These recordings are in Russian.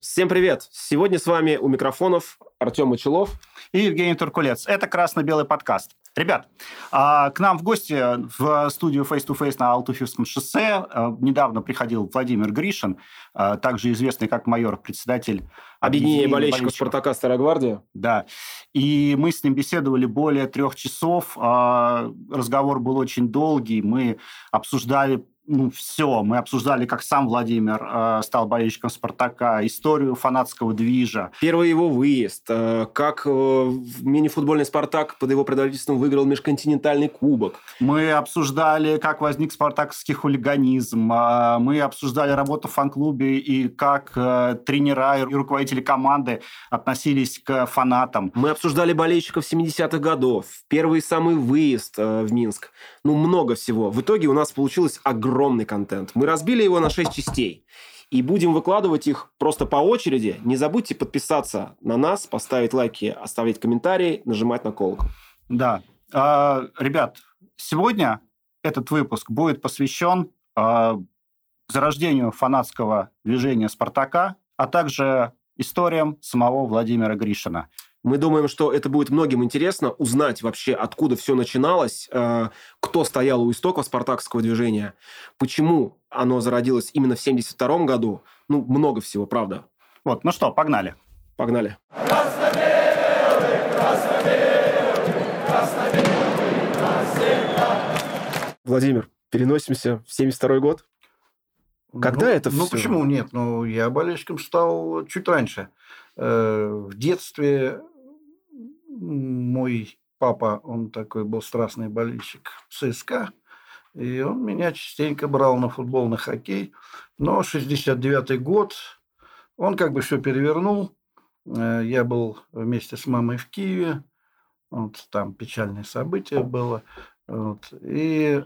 Всем привет! Сегодня с вами у микрофонов Артем Мочелов и Евгений Туркулец. Это «Красно-белый подкаст». Ребят, а, к нам в гости в студию Face to Face на Алтуфьевском шоссе а, недавно приходил Владимир Гришин, а, также известный как майор, председатель Объединения болельщиков, болельщиков Спартака Старая Гвардия. Да. И мы с ним беседовали более трех часов. Разговор был очень долгий. Мы обсуждали ну, все. Мы обсуждали, как сам Владимир э, стал болельщиком «Спартака», историю фанатского движа. Первый его выезд, э, как э, мини-футбольный «Спартак» под его предводительством выиграл межконтинентальный кубок. Мы обсуждали, как возник спартакский хулиганизм. Э, мы обсуждали работу в фан-клубе и как э, тренера и руководители команды относились к фанатам. Мы обсуждали болельщиков 70-х годов, первый самый выезд э, в Минск. Ну, много всего. В итоге у нас получилось огромное огромный контент. Мы разбили его на 6 частей. И будем выкладывать их просто по очереди. Не забудьте подписаться на нас, поставить лайки, оставить комментарии, нажимать на колокол. Да. А, ребят, сегодня этот выпуск будет посвящен а, зарождению фанатского движения «Спартака», а также историям самого Владимира Гришина. Мы думаем, что это будет многим интересно узнать вообще, откуда все начиналось, э, кто стоял у истоков спартакского движения, почему оно зародилось именно в 1972 году. Ну, много всего, правда. Вот, ну что, погнали. Погнали. Владимир, переносимся в 72 год. Когда ну, это ну, все? Ну, почему нет? Ну, я болельщиком стал чуть раньше. Э, в детстве мой папа, он такой был страстный болельщик ЦСКА, и он меня частенько брал на футбол, на хоккей. Но 69-й год, он как бы все перевернул. Э, я был вместе с мамой в Киеве, вот там печальное событие было. Вот, и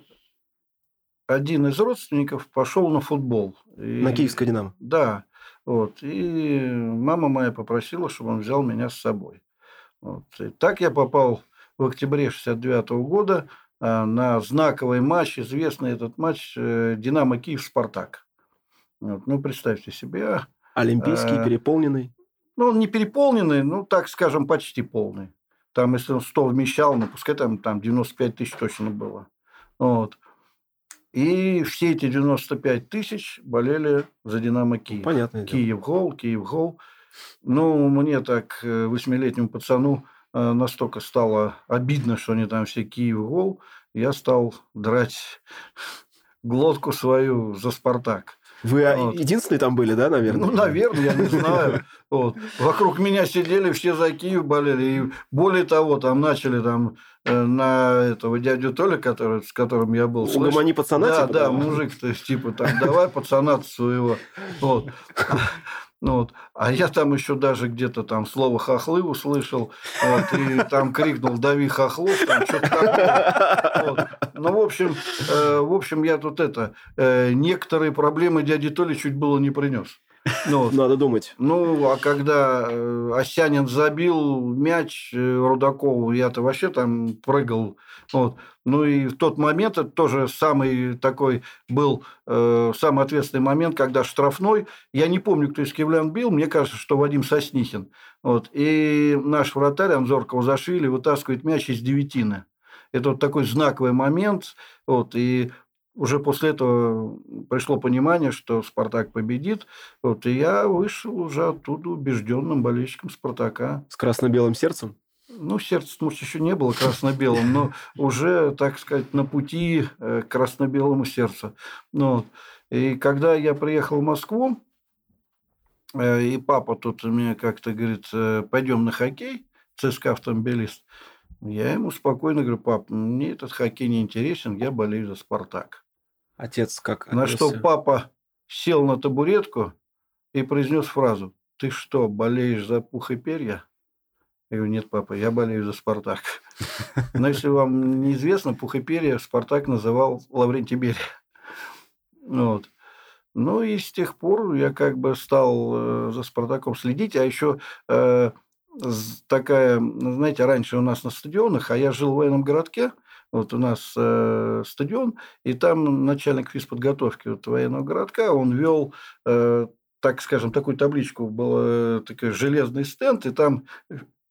один из родственников пошел на футбол. И, на Киевское «Динамо»? Да. Вот, и мама моя попросила, чтобы он взял меня с собой. Вот. И так я попал в октябре 69 года а, на знаковый матч, известный этот матч э, «Динамо Киев-Спартак». Вот. Ну, представьте себе. Олимпийский, а, переполненный? Ну, он не переполненный, ну, так скажем, почти полный. Там, если он 100 вмещал, ну, пускай там, там 95 тысяч точно было. Вот. И все эти 95 тысяч болели за «Динамо Киев». Понятно. Киев-гол, Киев-гол. Ну, мне так, э, восьмилетнему пацану, э, настолько стало обидно, что они там все Киев-гол, я стал драть глотку свою за «Спартак». Вы вот. единственные там были, да, наверное? Ну, наверное, я не знаю. Вот. Вокруг меня сидели, все за Киев болели. И более того, там начали там э, на этого дядю Толя, который, с которым я был. Угомони пацана? Да, типа, да, да, мужик, то есть, типа, там, давай пацана своего. Вот. Ну, вот. А я там еще даже где-то там слово хохлы услышал, вот, и там крикнул «дави хохлов», там что-то такое. Вот. Ну, в общем, э, в общем, я тут это, э, некоторые проблемы дяди Толи чуть было не принес. Ну, Надо думать. Ну, а когда э, Осянин забил мяч э, Рудакову, я-то вообще там прыгал. Вот. Ну и в тот момент это тоже самый такой был э, самый ответственный момент, когда штрафной. Я не помню, кто из киевлян бил. Мне кажется, что Вадим Соснихин. Вот. И наш вратарь Анзор Кавзашвили вытаскивает мяч из девятины. Это вот такой знаковый момент. Вот. И уже после этого пришло понимание, что Спартак победит. Вот, и я вышел уже оттуда убежденным болельщиком Спартака. С красно-белым сердцем? Ну, сердце, может, еще не было красно-белым, но уже, так сказать, на пути э, к красно-белому сердцу. Ну. И когда я приехал в Москву, э, и папа тут мне как-то говорит, э, пойдем на хоккей, ЦСКА автомобилист, я ему спокойно говорю, пап, мне этот хоккей не интересен, я болею за «Спартак». Отец как На что папа сел на табуретку и произнес фразу, ты что, болеешь за пух и перья? Я говорю, нет, папа, я болею за «Спартак». Но если вам неизвестно, пух и перья «Спартак» называл Лаврентий Берия. Вот. Ну и с тех пор я как бы стал э, за «Спартаком» следить, а еще э, такая, знаете, раньше у нас на стадионах, а я жил в военном городке, вот у нас э, стадион, и там начальник физподготовки вот, военного городка, он вел э, так скажем, такую табличку, был э, такой железный стенд, и там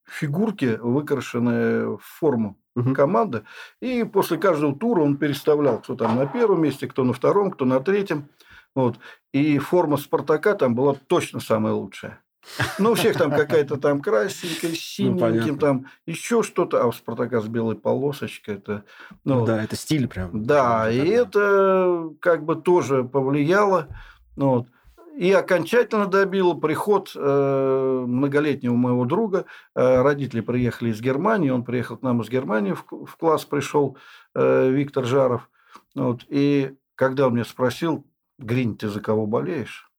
фигурки, выкрашенные в форму угу. команды. И после каждого тура он переставлял, кто там на первом месте, кто на втором, кто на третьем. Вот. И форма Спартака там была точно самая лучшая. Ну, у всех там какая-то там красненькая, синеньким, ну, там еще что-то, а у Спартака с белой полосочкой. Это, ну, да, это стиль прям. Да, и это как бы тоже повлияло. Ну, вот. И окончательно добил приход э, многолетнего моего друга. Э, родители приехали из Германии, он приехал к нам из Германии, в, в класс пришел э, Виктор Жаров. Вот. И когда он меня спросил, Гринь, ты за кого болеешь?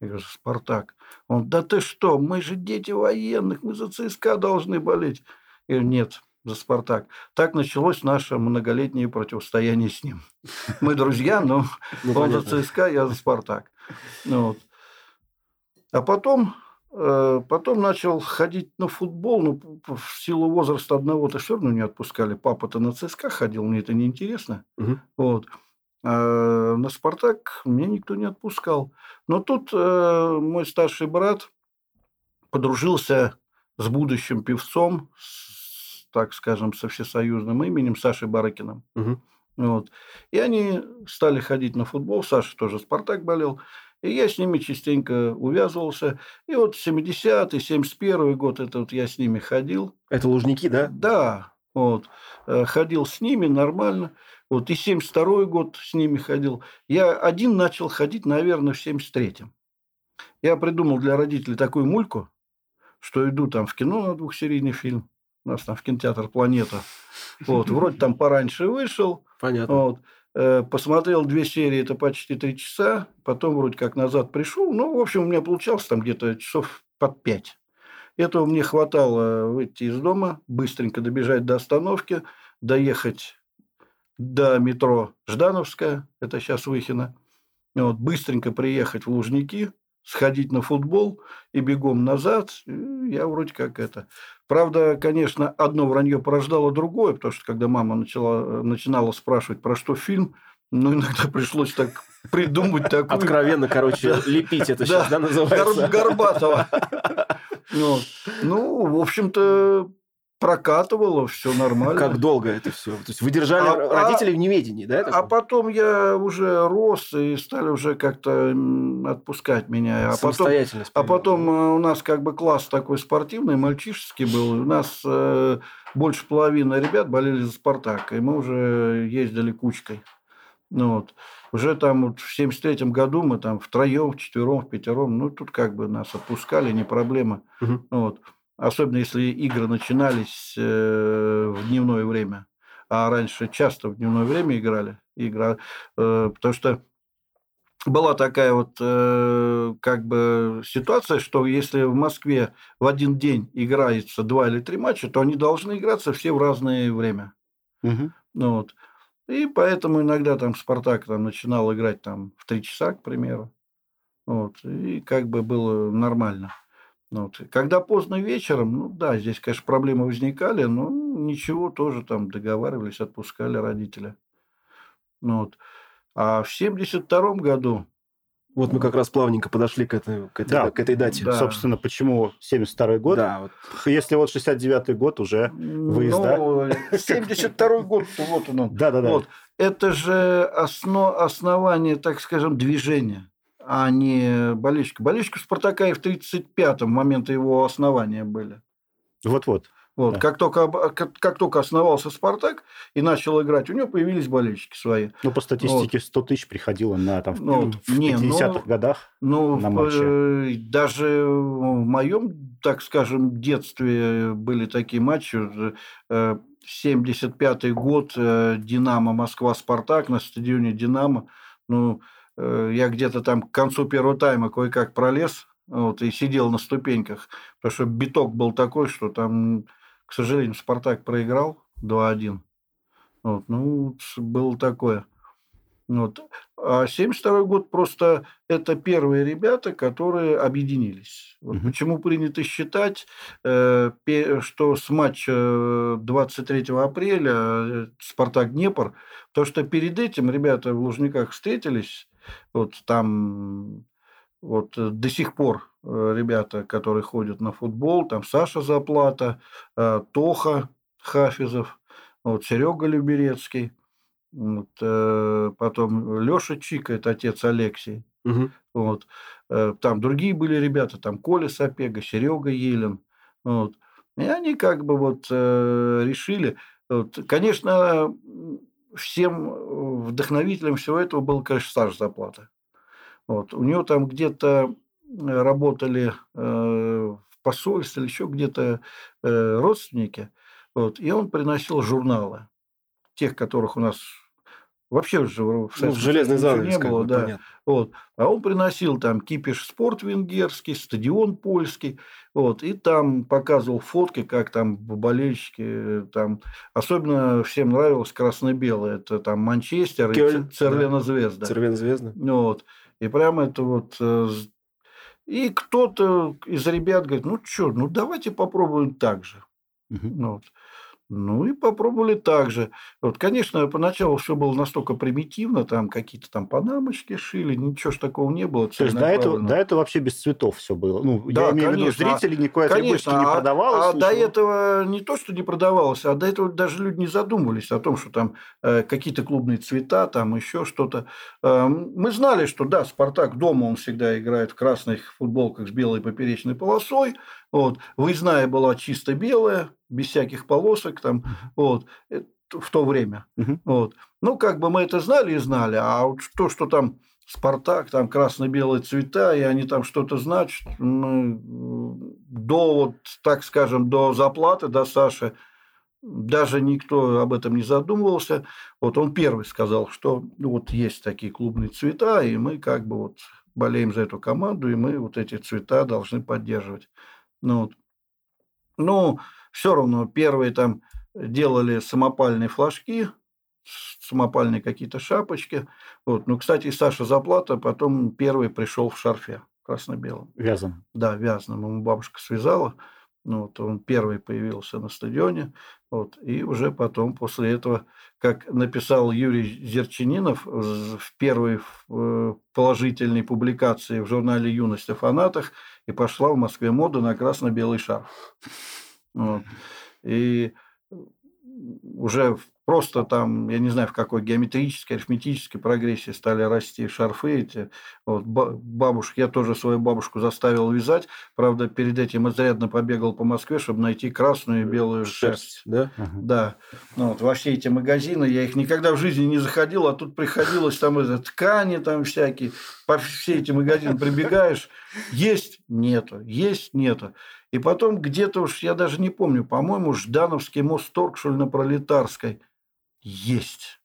Я говорю, Спартак. Он, да ты что, мы же дети военных, мы за ЦСКА должны болеть. Говорю, нет, за Спартак. Так началось наше многолетнее противостояние с ним. Мы друзья, но ну, он за ЦСКА, я за Спартак. Ну, вот. А потом, э, потом начал ходить на футбол, ну, в силу возраста одного-то все равно не отпускали. Папа-то на ЦСКА ходил, мне это неинтересно. Угу. Вот. А на «Спартак» меня никто не отпускал. Но тут э, мой старший брат подружился с будущим певцом, с, так скажем, со всесоюзным именем Сашей Барыкиным. Угу. Вот. И они стали ходить на футбол. Саша тоже «Спартак» болел. И я с ними частенько увязывался. И вот 70-й, 71 год, это вот я с ними ходил. Это Лужники, да? Да. Вот. Э, ходил с ними нормально. Вот, и 72 год с ними ходил. Я один начал ходить, наверное, в 73-м. Я придумал для родителей такую мульку, что иду там в кино на двухсерийный фильм. У нас там в кинотеатр «Планета». Вот, вроде там пораньше вышел. Понятно. Вот, э, посмотрел две серии, это почти три часа. Потом вроде как назад пришел. Ну, в общем, у меня получалось там где-то часов под пять. Этого мне хватало выйти из дома, быстренько добежать до остановки, доехать до метро Ждановская, это сейчас Выхино, вот, быстренько приехать в Лужники, сходить на футбол и бегом назад. Я вроде как это. Правда, конечно, одно вранье порождало другое, потому что когда мама начала, начинала спрашивать, про что фильм, ну, иногда пришлось так придумать такую... Откровенно, короче, лепить это сейчас, да, называется? Горбатого. Ну, в общем-то, прокатывало, все нормально. Как долго это все? То есть вы держали а, родителей а, в неведении, да? А потом я уже рос и стали уже как-то отпускать меня. А потом, а потом э, у нас как бы класс такой спортивный, мальчишеский был. У нас э, больше половины ребят болели за Спартак, и мы уже ездили кучкой. Ну, вот. Уже там вот в 73-м году мы там втроем, вчетвером, в пятером, ну, тут как бы нас отпускали, не проблема. Угу. Вот. Особенно если игры начинались э, в дневное время. А раньше часто в дневное время играли. Игра, э, потому что была такая вот э, как бы ситуация, что если в Москве в один день играется два или три матча, то они должны играться все в разное время. Угу. Ну, вот. И поэтому иногда там Спартак там, начинал играть там в три часа, к примеру. Вот. И как бы было нормально. Ну вот. Когда поздно вечером, ну да, здесь, конечно, проблемы возникали, но ничего, тоже там договаривались, отпускали родителя. Ну, вот. А в 72 году... Вот мы как раз плавненько подошли к этой, к этой, да, к этой дате. Да. Собственно, почему 72 год? Да, вот. Если вот 69-й год уже выезда. Ну, 72 год, вот он. Да, да, да. Вот. Это же основ, основание, так скажем, движения а не болельщика. Болельщики Спартака и в 1935-м момента его основания были. Вот-вот. Вот, да. как, только, как, как только основался «Спартак» и начал играть, у него появились болельщики свои. Ну, по статистике, вот. 100 тысяч приходило на, там, ну, в не, 50-х ну, годах ну, на матчи. Э, даже в моем, так скажем, детстве были такие матчи. 75-й э, год, э, «Динамо», «Москва», «Спартак» на стадионе «Динамо». Ну, я где-то там к концу первого тайма кое-как пролез вот, и сидел на ступеньках, потому что биток был такой, что там, к сожалению, «Спартак» проиграл 2-1. Вот, ну, было такое. Вот. А 72 год просто это первые ребята, которые объединились. Вот угу. Почему принято считать, э, что с матча 23 апреля э, Спартак-Днепр, то что перед этим ребята в Лужниках встретились, вот там вот до сих пор ребята, которые ходят на футбол, там Саша Заплата, Тоха Хафизов, вот Серега Люберецкий, вот, потом Леша Чика, это отец Алексей. Угу. Вот. Там другие были ребята, там Коля Сапега, Серега Елен. Вот. И они как бы вот решили, вот, конечно, всем вдохновителем всего этого был, конечно, Саша Заплата. Вот. У него там где-то работали э, в посольстве или еще где-то э, родственники, вот, и он приносил журналы, тех, которых у нас Вообще уже в, ну, в железной занавес не было, да. Вот. А он приносил там кипиш спорт венгерский, стадион польский, вот, и там показывал фотки, как там болельщики, там, особенно всем нравилось красно-белое, это там Манчестер Кёльн, и Цервена да. Звезда. Цервена Звезда. Вот. И прямо это вот... Э, и кто-то из ребят говорит, ну что, ну давайте попробуем так же. Угу. Вот. Ну и попробовали так же. Вот, конечно, поначалу все было настолько примитивно, там какие-то там панамочки шили, ничего ж такого не было. То есть до этого, до этого вообще без цветов все было. Ну, да, я имею конечно, в виду, зрители никакой конечно, не продавалось. А, а до этого не то, что не продавалось, а до этого даже люди не задумывались о том, что там э, какие-то клубные цвета, там еще что-то. Э, мы знали, что да, Спартак дома он всегда играет в красных футболках с белой поперечной полосой. Вот. Выездная была чисто белая, без всяких полосок там, вот, э, в то время. uh Вот. Ну, как бы мы это знали и знали, а вот то, что там Спартак, там красно-белые цвета, и они там что-то значат, ну, до, вот, так скажем, до заплаты, до Саши, даже никто об этом не задумывался. Вот он первый сказал, что ну, вот есть такие клубные цвета, и мы как бы вот болеем за эту команду, и мы вот эти цвета должны поддерживать. Ну, вот. ну все равно первые там делали самопальные флажки, самопальные какие-то шапочки. Вот. Ну, кстати, Саша Заплата потом первый пришел в шарфе красно-белом. Вязаном. Да, вязаном. Ему бабушка связала. Ну, вот он первый появился на стадионе. Вот, и уже потом, после этого, как написал Юрий Зерчининов в первой э, положительной публикации в журнале «Юность о фанатах», и пошла в Москве мода на красно-белый. Вот. И уже просто там, я не знаю, в какой геометрической, арифметической прогрессии стали расти шарфы эти. Вот, бабушек, я тоже свою бабушку заставил вязать. Правда, перед этим изрядно побегал по Москве, чтобы найти красную и белую шерсть. шерсть да? Да. Ну, вот, во все эти магазины я их никогда в жизни не заходил, а тут приходилось там это, ткани там всякие. По все эти магазины прибегаешь, есть, нету, есть, нету. И потом где-то уж, я даже не помню, по-моему, Ждановский мост торг, что ли, на Пролетарской. Есть.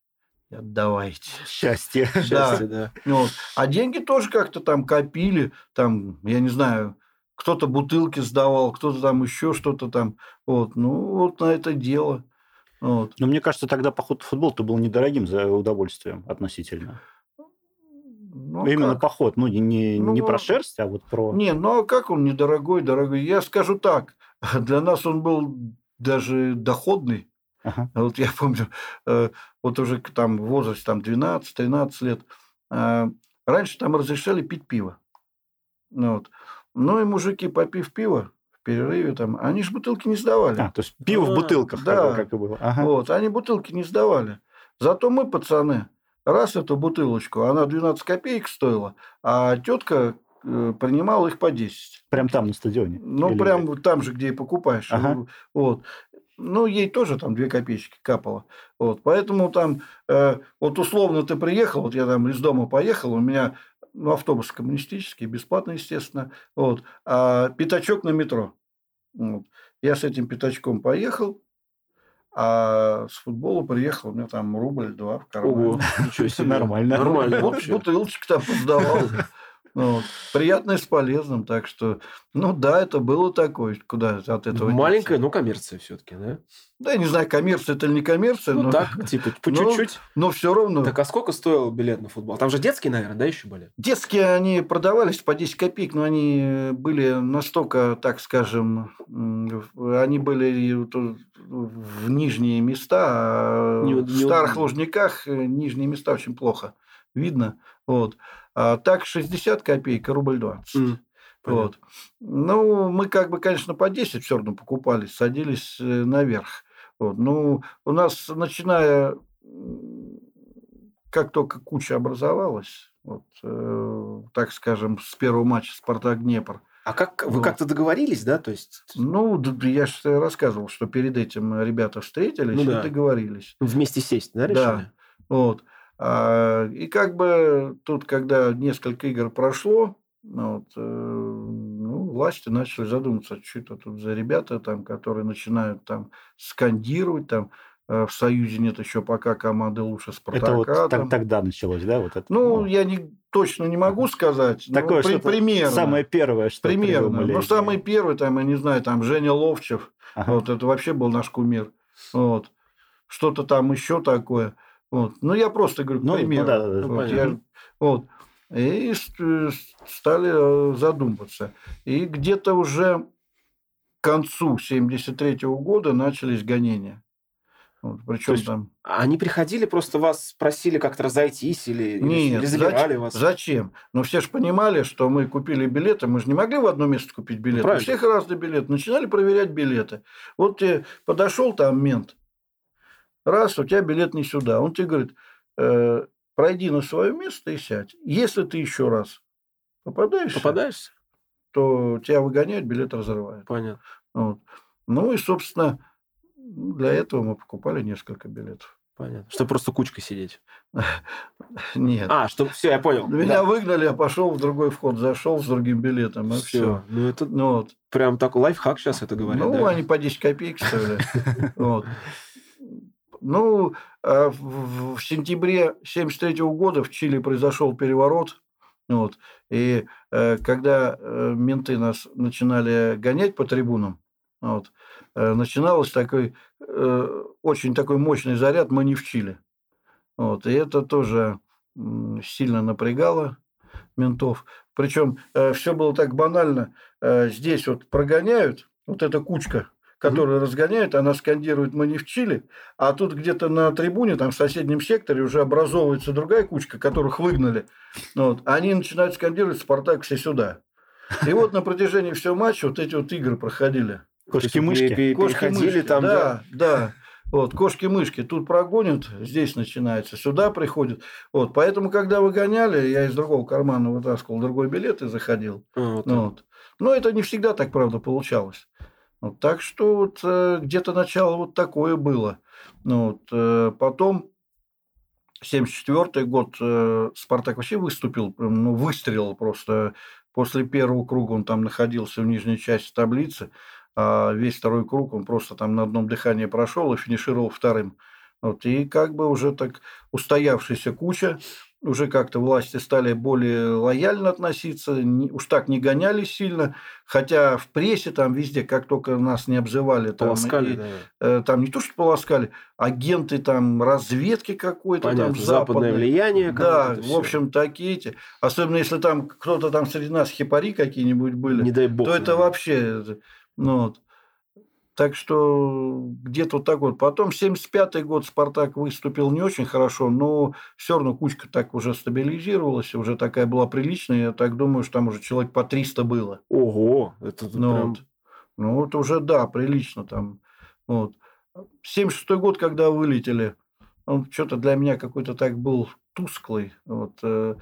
Отдавайте. Счастье. Да. Счастье, да. Вот. А деньги тоже как-то там копили. Там, я не знаю, кто-то бутылки сдавал, кто-то там еще что-то там. Вот. Ну, вот на это дело. Вот. Но мне кажется, тогда поход в футбол-то был недорогим за удовольствием относительно. Ну, Именно как? поход, ну, не, ну, не про шерсть, а вот про... Не, ну, а как он недорогой, дорогой? Я скажу так, для нас он был даже доходный. Ага. Вот я помню, э, вот уже там в возрасте там 12-13 лет, э, раньше там разрешали пить пиво. Ну, вот. Ну и мужики, попив пиво, в перерыве там, они же бутылки не сдавали. А, то есть пиво в бутылках, да, как и было. Ага. Вот, они бутылки не сдавали. Зато мы, пацаны, раз эту бутылочку, она 12 копеек стоила, а тетка э, принимала их по 10. Прям там на стадионе? Ну, Или... прям там же, где и покупаешь. Ага. Вот. Ну, ей тоже там 2 копеечки капало. Вот. Поэтому там, э, вот условно ты приехал, вот я там из дома поехал, у меня ну, автобус коммунистический, бесплатно, естественно, вот, а пятачок на метро. Вот. Я с этим пятачком поехал, а с футбола приехал, у меня там рубль-два в кармане. Ого, ничего себе. Нормально. Нормально. Вот бутылочек там сдавал. Ну, вот. Приятное с полезным, так что, ну да, это было такое, куда от этого. Маленькая, но коммерция все-таки, да? Да, я не знаю, коммерция это или не коммерция. Ну но... так, типа, по чуть-чуть. Но, но все равно. Так а сколько стоил билет на футбол? Там же детские, наверное, да, еще были? Детские они продавались по 10 копеек, но они были настолько, так скажем, они были в нижние места, а не, в не старых Лужниках э, нижние места очень плохо видно. Вот. А так 60 копеек, а рубль 20. М, понятно. Вот. Ну, мы как бы, конечно, по 10 все равно покупали, садились э, наверх. Вот. Ну, у нас, начиная, как только куча образовалась, вот, э, так скажем, с первого матча «Спартак-Днепр», А как вы Вот. как-то договорились, да? То есть ну, я же рассказывал, что перед этим ребята встретились Ну и да. договорились. вместе сесть, да, Да. решили? Вот. А, и как бы тут, когда несколько игр прошло, ну, вот, э, ну, власти начали задуматься, что это тут за ребята, там, которые начинают там скандировать, там, э, в Союзе нет еще пока команды лучше Спартака. Это вот там. тогда началось, да? Вот это, Ну, я не, точно не могу сказать. такое при- примерно. самое первое, что Примерно. придумали. Ну, самый первый, там, я не знаю, там, Женя Ловчев, Ага. вот это вообще был наш кумир. Вот. Что-то там еще такое. Вот. Ну, я просто говорю, Ну, ну примеру. да, да, да, Вот, понятно. я- вот. И э, стали э, задумываться. И где-то уже к концу 73 года начались гонения. Вот. Причем там... Они приходили, просто вас просили как-то разойтись или, Нет, или забирали вас? Зачем? Ну, все же понимали, что мы купили билеты. Мы же не могли в одно место купить билеты. У правильно. всех разные билеты. Начинали проверять билеты. Вот тебе подошел там мент. Раз, у тебя билет не сюда. Он тебе говорит, «Э, пройди на свое место и сядь. Если ты еще раз попадаешь, Попадаешься? то тебя выгоняют, билет разрывают. Понятно. Вот. Ну и, собственно, для этого мы покупали несколько билетов. Понятно. Чтобы просто кучкой сидеть. Нет. А, что все, я понял. Меня выгнали, я пошел в другой вход, зашел с другим билетом, и все. все. Ну, это Ну, вот. прям такой лайфхак сейчас это говорят. ну да. они по 10 копеек стоили. Вот. Ну, а в, сентябре 73 года в Чили произошел переворот. Вот. И э, когда э, менты нас начинали гонять по трибунам, вот, э, начиналось такой э, очень такой мощный заряд «Мы не в Чили». Вот. И это тоже сильно напрягало ментов. Причем все было так банально. Э, здесь вот прогоняют, вот эта кучка, которая разгоняет, она скандирует «Мы не в Чили», а тут где-то на трибуне, там в соседнем секторе уже образовывается другая кучка, которых выгнали. Ну Вот. Они начинают скандировать «Спартак, все сюда». И вот на протяжении всего матча вот эти вот игры проходили. Кошки-мышки. Кошки-мышки, там, да. да, да. Вот, кошки-мышки. Тут прогонят, здесь начинается, сюда приходят. Вот, поэтому, когда выгоняли, я из другого кармана вытаскивал другой билет и заходил. А, вот Ну, вот. Но это не всегда так, правда, получалось. Вот, так что вот, э, где-то начало вот такое было. Ну, вот, э, потом, 74 год, э, Спартак вообще выступил, ну, выстрелил просто. После первого круга он там находился в нижней части таблицы, а весь второй круг он просто там на одном дыхании прошел и финишировал вторым. Вот, и как бы уже так устоявшаяся куча, уже как-то власти стали более лояльно относиться, не- уж так не гоняли сильно, хотя в прессе там везде, как только нас не обзывали, там, Полоскали, и, да. э, там не то что полоскали, агенты там разведки какой-то Понятно. там Западное западной. влияние. Да, в общем, такие эти. Особенно если там кто-то там среди нас хипари какие-нибудь были, Не дай бог. то это наверное. вообще... Ну, вот. Так что где-то вот так вот. Потом 75-й год Спартак выступил не очень хорошо, но все равно кучка так уже стабилизировалась, уже такая была приличная. Я так думаю, что там уже человек по 300 было. Ого, это Ну, прям... вот. ну вот уже, да, прилично там. Вот. 76-й год, когда вылетели, он что-то для меня какой-то так был тусклый. Вот. э,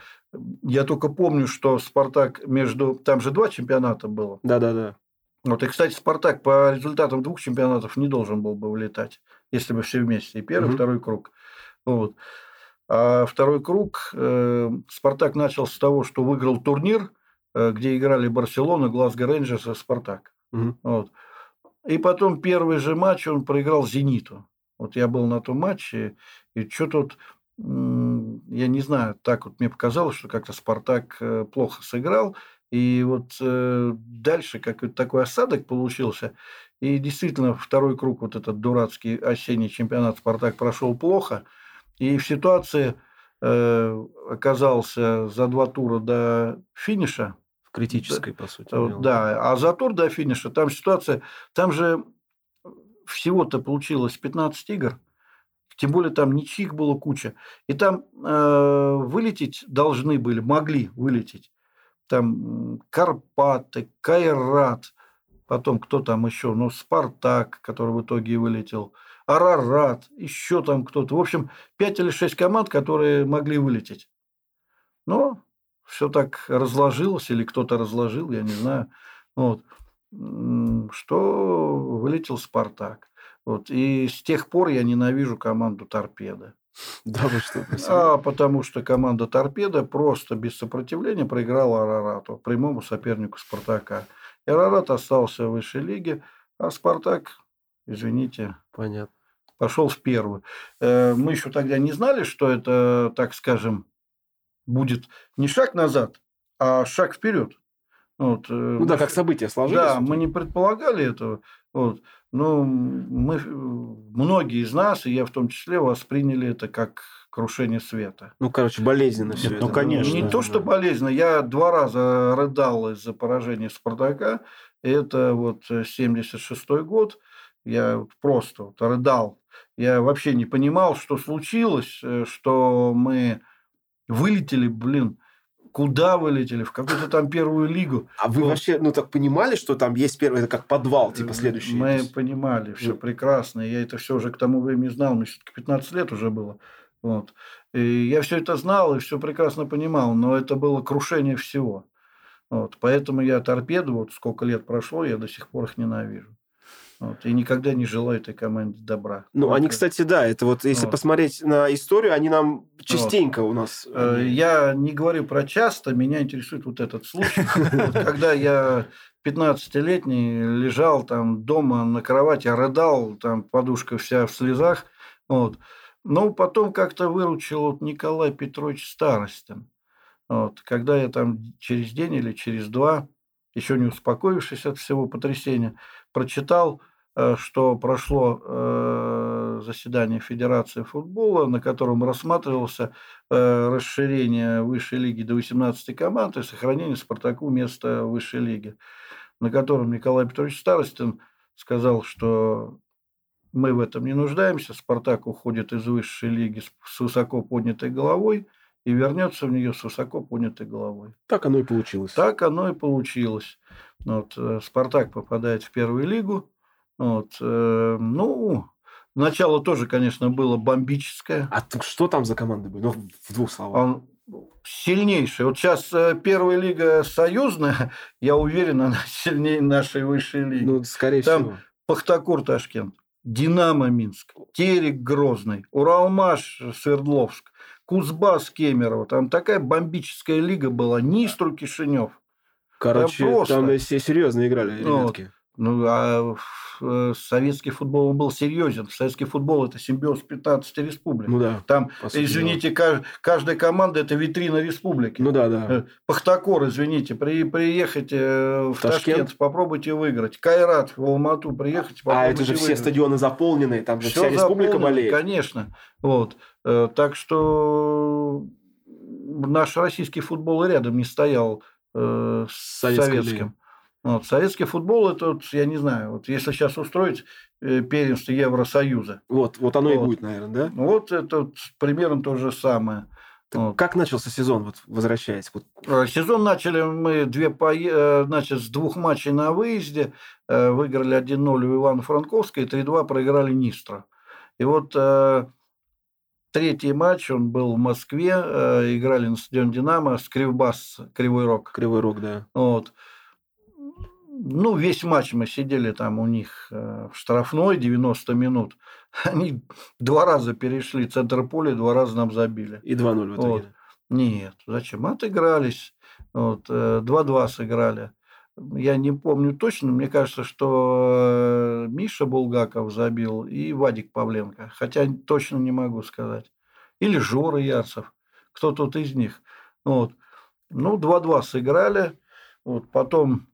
Я только помню, что Спартак между... Там же два чемпионата было. Да-да-да. Вот, и, кстати, Спартак по результатам двух чемпионатов не должен был бы вылетать, если бы все вместе. И первый, Мгм. второй круг. Вот. А второй круг э, Спартак начал с того, что выиграл турнир, э, где играли Барселона, Глазго Рейнджерс и Спартак. Мгм. Вот. И потом первый же матч он проиграл Зениту. Вот я был на том матче, и что тут, я не знаю, так вот мне показалось, что как-то Спартак э, плохо сыграл. И вот э, дальше какой-то такой осадок получился. И действительно, второй круг, вот этот дурацкий осенний чемпионат Спартак прошел плохо. И в ситуации э, оказался за два тура до финиша. В критической, по сути. Вот, дела. Да, а за тур до финиша там ситуация, там же всего-то получилось 15 игр. Тем более там ничьих было куча. И там э, вылететь должны были, могли вылететь. Там Карпаты, Кайрат, потом кто там еще, ну, Спартак, который в итоге вылетел, Арарат, еще там кто-то. В общем, пять или шесть команд, которые могли вылететь. Но все так разложилось, или кто-то разложил, я не знаю. Вот. Что вылетел «Спартак». Вот. И с тех пор я ненавижу команду «Торпеда». Да, вы что? А потому что команда «Торпеда» просто без сопротивления проиграла Арарату, прямому сопернику «Спартака». И Арарат остался в высшей лиге, а «Спартак», извините, Понятно. пошел в первую. Э, мы еще тогда не знали, что это, так скажем, будет не шаг назад, а шаг вперед. Вот. э, Ну да, как события сложились. Да, мы не предполагали этого. Вот. Но мы, э, многие из нас, и я в том числе, восприняли это как крушение света. Ну, короче, болезненно все Нет, это. ну, конечно. Не да, то, что болезненно. Я два раза рыдал из-за поражения «Спартака». Это вот 76-й год. Я вот просто вот рыдал. Я вообще не понимал, что случилось, э, что мы вылетели, блин, куда вылетели, в какую-то там первую лигу. А вы Вот. вообще, ну, так понимали, что там есть первый, это как подвал, типа, следующий? Мы есть- понимали, все Ну. прекрасно. Я это все уже к тому времени знал. Мне все-таки 15 лет уже было. Вот. И я все это знал и все прекрасно понимал, но это было крушение всего. Вот. Поэтому я торпеду, вот сколько лет прошло, я до сих пор их ненавижу. Вот. И никогда не желаю этой команде добра. Ну, они, Вот. кстати, да, это вот, если Вот. посмотреть на историю, они нам частенько у нас... Э, они- Я не говорю про часто, меня интересует вот этот случай. Вот Когда я 15-летний лежал там дома на кровати, рыдал, там подушка вся в слезах. Вот. Но потом как-то выручил вот Николай Петрович Старостин. Вот. Когда я там через день или через два, еще не успокоившись от всего потрясения, прочитал, что прошло э, заседание Федерации футбола, на котором рассматривался э, расширение высшей лиги до 18 команд и сохранение Спартаку места в высшей лиге, на котором Николай Петрович Старостин сказал, что мы в этом не нуждаемся, Спартак уходит из высшей лиги с- высоко поднятой головой и вернется в нее с высоко поднятой головой. Так оно и получилось. Так оно и получилось. Вот, э, Спартак попадает в первую лигу. Вот, э, ну, начало тоже, конечно, было бомбическое. А что там за команды были? Ну, в двух словах. Он сильнейший. Вот сейчас э, первая лига союзная, я уверен, она сильнее нашей высшей лиги. Ну, скорее Там- всего. Пахтакур Ташкент, Динамо Минск, Терек Грозный, Уралмаш Свердловск, Кузбасс Кемерово. Там такая бомбическая лига была. Нистру Кишинев. Короче, просто. там все серьезно играли, ребятки. Ну, а э, советский футбол был серьезен. Советский футбол – это симбиоз 15 республик. Ну да. Там, сути извините, кажд- каждая команда – это витрина республики. Ну да, да. Э, Пахтакор, извините, при, приехать э, в Ташкент. Ташкент. попробуйте выиграть. Кайрат в Алмату приехать, А попробуйте это же все выиграть. стадионы заполнены, там же Всё вся республика болеет. Конечно. Вот. Так что наш российский футбол рядом не стоял с советским. Вот. Советский футбол, это, вот, я не знаю, вот если сейчас устроить э, первенство Евросоюза, Вот, вот оно и Вот. будет, наверное, да? ну, вот это вот примерно то же самое. Так Вот. Как начался сезон, вот возвращаясь? Вот, Э, Сезон начали мы две пое- э, значит, с двух матчей на выезде. Выиграли 1-0 у Ивано-Франковска и 3-2 проиграли Нистро. И вот третий матч, он был в Москве. Играли на стадионе «Динамо» с Кривбас, Кривой Рог. Кривой Рог, да. Вот. Ну, весь матч мы сидели там у них э, в штрафной 90 минут. Они два раза перешли центр поля, два раза нам забили. И 2-0 в итоге. Вот. Нет, зачем? Отыгрались. Вот, э, 2-2 сыграли. Я не помню точно, мне кажется, что э, Миша Булгаков забил и Вадик Павленко. Хотя точно не могу сказать. Или Жора Ярцев. Кто тут из них. Вот. Ну, 2-2 сыграли. Вот, потом,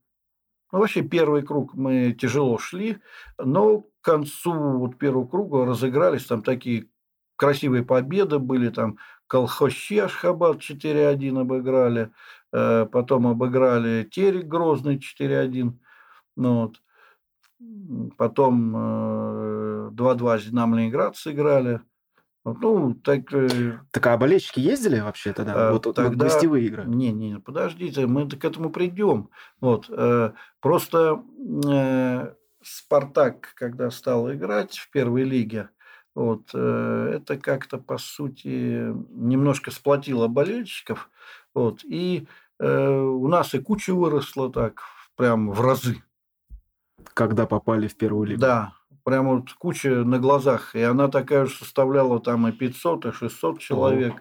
ну, вообще первый круг мы тяжело шли, но к концу вот первого круга разыгрались там такие красивые победы были, там Колхоще Ашхабад 4-1 обыграли, э, потом обыграли Терек Грозный 4-1, ну, вот. Потом э, 2-2 с Динамо Ленинград сыграли, Ну, так... э, Так а болельщики ездили вообще тогда? А, вот вот тогда- гостевые игры. Не, не, подождите, мы к этому придем. Вот, э, просто э, Спартак, когда стал играть в первой лиге, вот, э, это как-то, по сути, немножко сплотило болельщиков. Вот, и э, у нас и куча выросла так, прям в разы. Когда попали в первую лигу. Да, прям вот куча на глазах. И она такая же составляла там и 500, и 600 человек.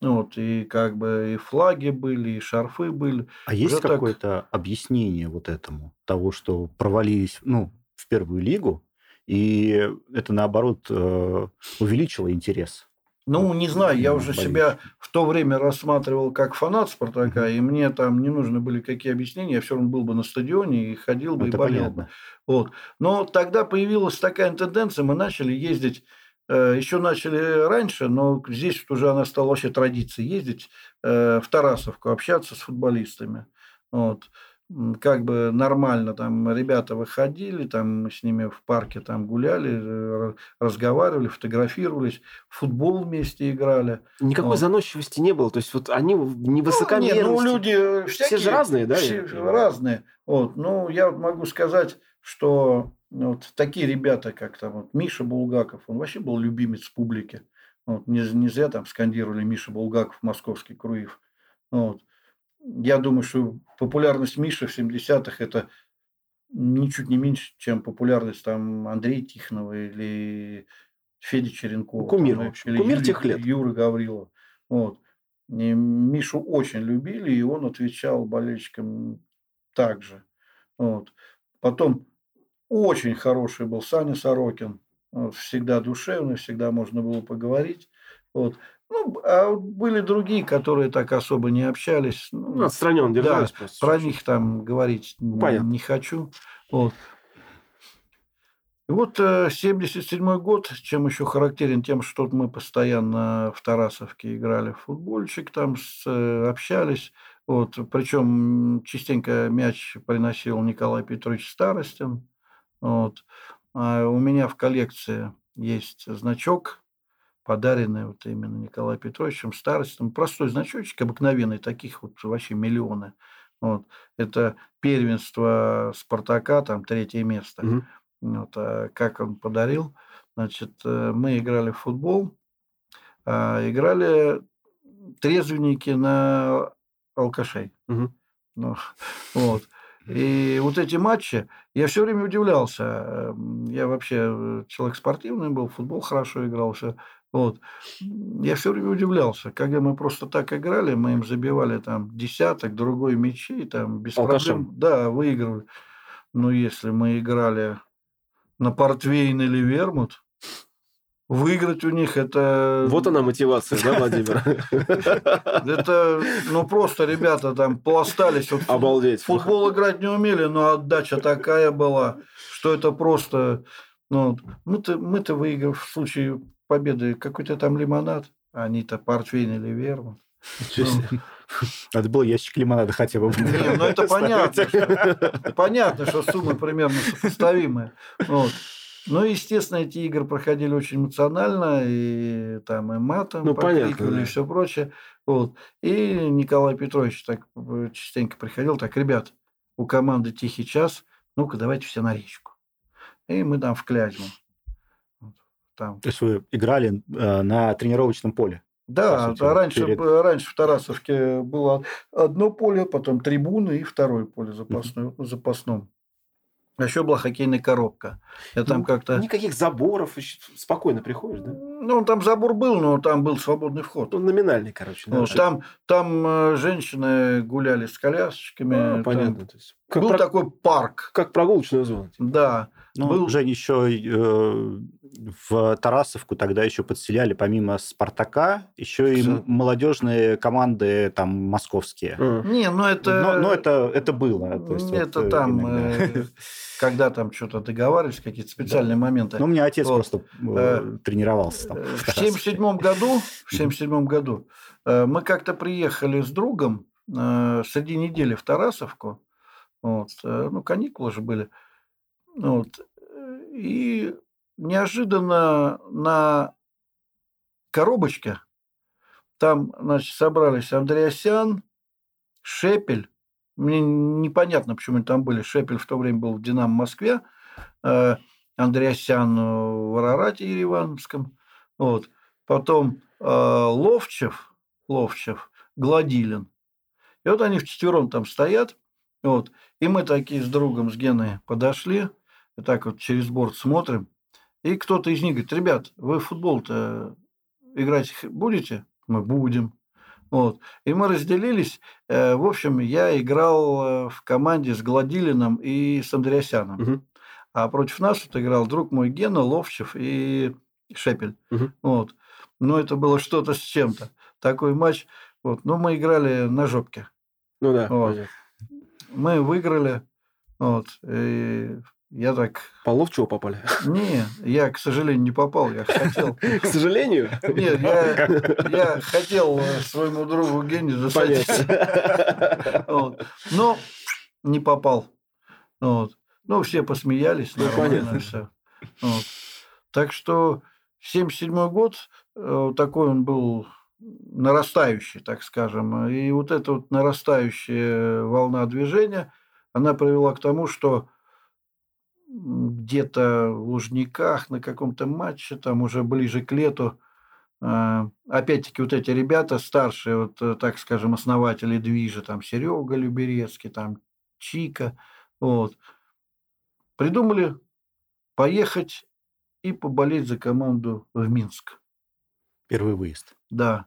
Вот, и как бы и флаги были, и шарфы были. А есть Уже так. какое-то объяснение вот этому? Того, что провалились ну, в первую лигу, и это, наоборот, э, увеличило интерес? Ну, не знаю, я уже себя в то время рассматривал как фанат Спартака, и мне там не нужны были какие объяснения, я все равно был бы на стадионе и ходил бы, Ну, и это болел бы. понятно. Вот. Но тогда появилась такая тенденция, мы начали ездить, э, еще начали раньше, но здесь вот уже она стала вообще традицией ездить э, в Тарасовку, общаться с футболистами. Вот. Как бы нормально там ребята выходили, там мы с ними в парке там гуляли, э, разговаривали, фотографировались, в футбол вместе играли. Никакой Вот. заносчивости не было. То есть вот они не Ну, высокомерности. не, ну, люди Все всякие. же разные, да, Все разные. Вот. Ну, я вот могу сказать, что вот такие ребята, как там вот Миша Булгаков, он вообще был любимец публики. Вот. Не, не зря там скандировали Миша Булгаков, московский Круив. Вот. Я думаю, что популярность Миши в 70-х это ничуть не меньше, чем популярность там Андрея Тихонова или Феди Черенкова. Кумир, там, или Кумир Юрий- тех лет. Юры Гаврилова. Вот. И Мишу очень любили, и он отвечал болельщикам так же. Вот. Потом очень хороший был Саня Сорокин. Всегда душевный, всегда можно было поговорить. Вот. Ну, а были другие, которые так особо не общались. Ну, Ну, отстраненно да, держались просто. про них там говорить Понятно. не хочу. Вот. И вот э, 77 год, чем еще характерен тем, что мы постоянно в Тарасовке играли в футбольчик, там э, общались. Вот, причем частенько мяч приносил Николай Петрович Старостин. Вот. А у меня в коллекции есть значок, подаренный вот именно Николаем Петровичем Старостиным. Простой значочек, обыкновенный, таких вот вообще миллионы. Вот. Это первенство Спартака, там третье место. Мгм. Вот, а как он подарил? Значит, э, мы играли в футбол, а, играли трезвенники на алкашей. Мгм. Ну, вот. И вот эти матчи, я все время удивлялся. Эм, Я вообще человек спортивный был, футбол хорошо играл, все. Вот. Я все время удивлялся, когда мы просто так играли, мы им забивали там десяток, другой мячей, там без Алкашам. проблем. Да, выигрывали. Но если мы играли на портвейн или вермут, выиграть у них это... Вот она мотивация, да, Владимир? Это, ну, просто ребята там пластались. Вот Обалдеть. футбол играть не умели, но отдача такая была, что это просто... Ну, мы-то, мы-то выиграв в случае победы какой-то там лимонад, а они-то портвейн или вермут. Себе. Надо было ящик лимонада хотя бы. Не, ну это понятно. Понятно, что суммы примерно сопоставимые. Вот. Ну, естественно, эти игры проходили очень эмоционально, и там и матом Ну, понятно, да. и все прочее. Вот. И Николай Петрович так э, частенько приходил, так, ребят, у команды тихий час, ну-ка, давайте все на речку. И мы там в Клязьму. Там То есть вы играли э, на тренировочном поле? да, сути, а раньше, перед- раньше в Тарасовке было одно поле, потом трибуны и второе поле запасное, в запасном. А еще была хоккейная коробка. Я там Ну, как-то... Никаких заборов. Спокойно приходишь, да? Ну, там забор был, но там был свободный вход. Ну, номинальный, короче. да. Вот, там, там э, женщины гуляли с колясочками. А, там Понятно. то есть Как Был про- такой парк. как прогулочная зона. типа. Да. Ну, Был- Жень, еще э, в Тарасовку тогда еще подселяли помимо Спартака еще и Всё. молодежные команды там московские. А. Не, ну это... Но, но это, это было. то есть вот, это э, там, иногда. э, когда там что-то договаривались, какие-то специальные моменты. Ну, у меня отец Вот. просто э, тренировался там. Э, в В Тарасовке. 77 году, в 77 году э, мы как-то приехали с другом э, среди недели в Тарасовку. Вот, ну, каникулы же были. Вот, и неожиданно на коробочка. Там, значит, собрались Андреасян, Шепель. Мне непонятно, почему они там были. Шепель в то время был в «Динамо» Москве. Андреасян в Арарате Ереванском. Вот. Потом э, Ловчев, Ловчев, Гладилин. И вот они вчетвером там стоят. Вот. И мы такие с другом, с Геной подошли. И так вот через борт смотрим. И кто-то из них говорит, ребят, вы в футбол-то играть будете? Мы будем. Вот. И мы разделились. Э, в общем, я играл э, в команде с Гладилиным и с Андреасяном. Угу. А против нас вот играл друг мой Гена, Ловчев и Шепель. Угу. Вот. Ну, это было что-то с чем-то. Такой матч. Вот. Но мы играли на жопке. Ну да. Вот. Мы выиграли. Вот. И я так... По Ловчеву попали? Не, я, к сожалению, не попал. Я хотел... К сожалению? Нет, я, хотел своему другу Гене засадить. Но не попал. Вот. Ну, все посмеялись, ну, нормально все. Так что 77 год, э, такой он был нарастающий, так скажем. И вот эта вот нарастающая волна движения, она привела к тому, что где-то в Лужниках на каком-то матче, там уже ближе к лету, э, опять-таки вот эти ребята старшие, вот, э, так скажем, основатели движа, там Серега Люберецкий, там Чика, вот, придумали поехать и поболеть за команду в Минск. Первый выезд. Да.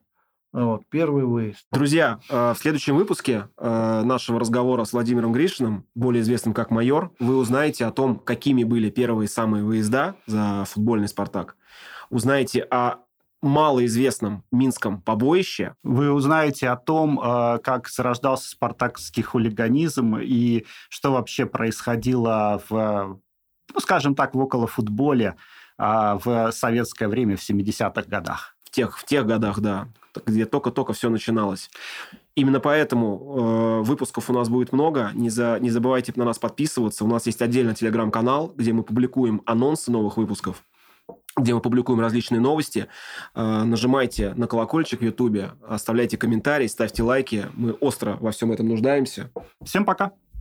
Вот, первый выезд. Друзья, э, в следующем выпуске э, нашего разговора с Владимиром Гришиным, более известным как майор, вы узнаете о том, какими были первые самые выезда за футбольный «Спартак». Узнаете о малоизвестном минском побоище. Вы узнаете о том, э, как зарождался спартакский хулиганизм и что вообще происходило в, ну, скажем так, в околофутболе в советское время в 70-х годах. В тех, в тех годах, да где только-только все начиналось. Именно поэтому э, выпусков у нас будет много. Не, за, не забывайте на нас подписываться. У нас есть отдельно телеграм-канал, где мы публикуем анонсы новых выпусков где мы публикуем различные новости. Э, нажимайте на колокольчик в Ютубе, оставляйте комментарии, ставьте лайки. Мы остро во всем этом нуждаемся. Всем пока.